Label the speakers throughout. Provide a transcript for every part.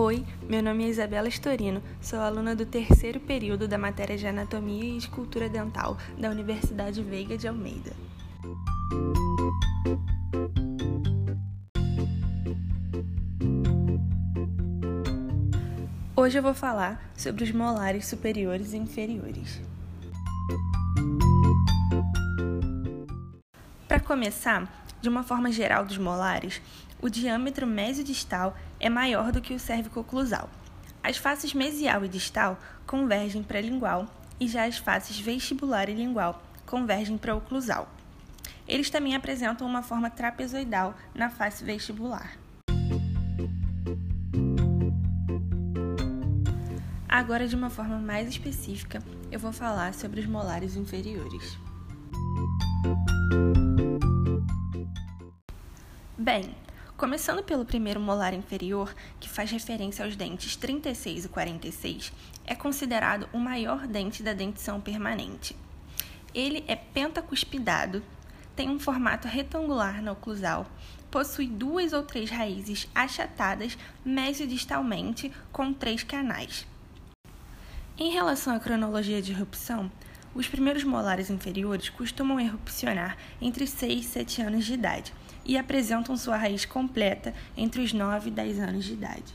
Speaker 1: Oi, meu nome é Isabela Storino, sou aluna do terceiro período da matéria de Anatomia e Escultura Dental da Universidade Veiga de Almeida. Hoje eu vou falar sobre os molares superiores e inferiores. Para começar, de uma forma geral dos molares, o diâmetro mesio-distal é maior do que o cérvico-oclusal. As faces mesial e distal convergem para lingual e já as faces vestibular e lingual convergem para oclusal. Eles também apresentam uma forma trapezoidal na face vestibular. Agora, de uma forma mais específica, eu vou falar sobre os molares inferiores. Bem, começando pelo primeiro molar inferior, que faz referência aos dentes 36 e 46, é considerado o maior dente da dentição permanente. Ele é pentacuspidado, tem um formato retangular na oclusal, possui duas ou três raízes achatadas mesiodistalmente com três canais. Em relação à cronologia de erupção, os primeiros molares inferiores costumam erupcionar entre 6 e 7 anos de idade e apresentam sua raiz completa entre os 9 e 10 anos de idade.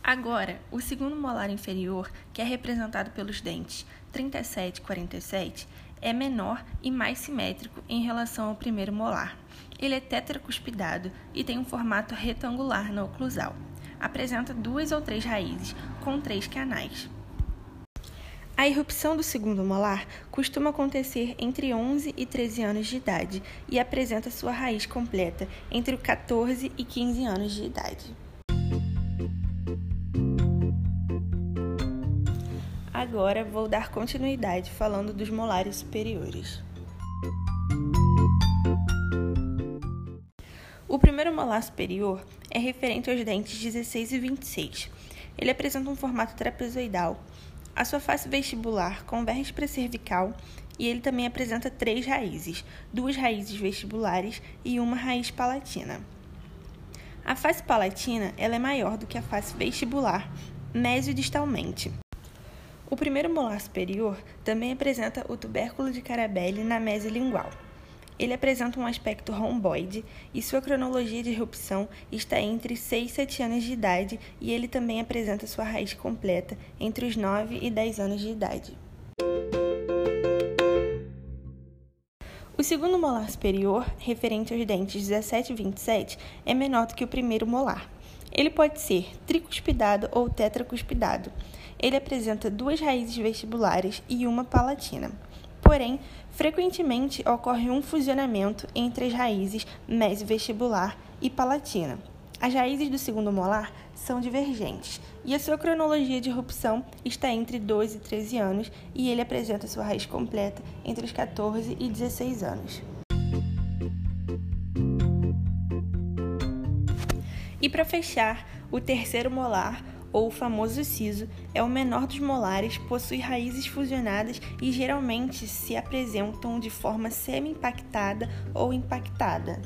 Speaker 1: Agora, o segundo molar inferior, que é representado pelos dentes 37 e 47, é menor e mais simétrico em relação ao primeiro molar. Ele é tetracuspidado e tem um formato retangular na oclusal. Apresenta duas ou três raízes com três canais. A irrupção do segundo molar costuma acontecer entre 11 e 13 anos de idade e apresenta sua raiz completa entre os 14 e 15 anos de idade. Agora vou dar continuidade falando dos molares superiores. O primeiro molar superior é referente aos dentes 16 e 26. Ele apresenta um formato trapezoidal a sua face vestibular converge para a cervical e ele também apresenta três raízes, duas raízes vestibulares e uma raiz palatina. A face palatina ela é maior do que a face vestibular, mesiodistalmente. O primeiro molar superior também apresenta o tubérculo de Carabelli na mese lingual. Ele apresenta um aspecto romboide e sua cronologia de erupção está entre 6 e 7 anos de idade e ele também apresenta sua raiz completa entre os 9 e 10 anos de idade. O segundo molar superior, referente aos dentes 17 e 27, é menor do que o primeiro molar. Ele pode ser tricuspidado ou tetracuspidado. Ele apresenta duas raízes vestibulares e uma palatina. Porém, frequentemente ocorre um fusionamento entre as raízes mesovestibular e palatina. As raízes do segundo molar são divergentes e a sua cronologia de erupção está entre 12 e 13 anos e ele apresenta sua raiz completa entre os 14 e 16 anos. E para fechar, o terceiro molar ou o famoso siso, é o menor dos molares, possui raízes fusionadas e geralmente se apresentam de forma semi-impactada ou impactada.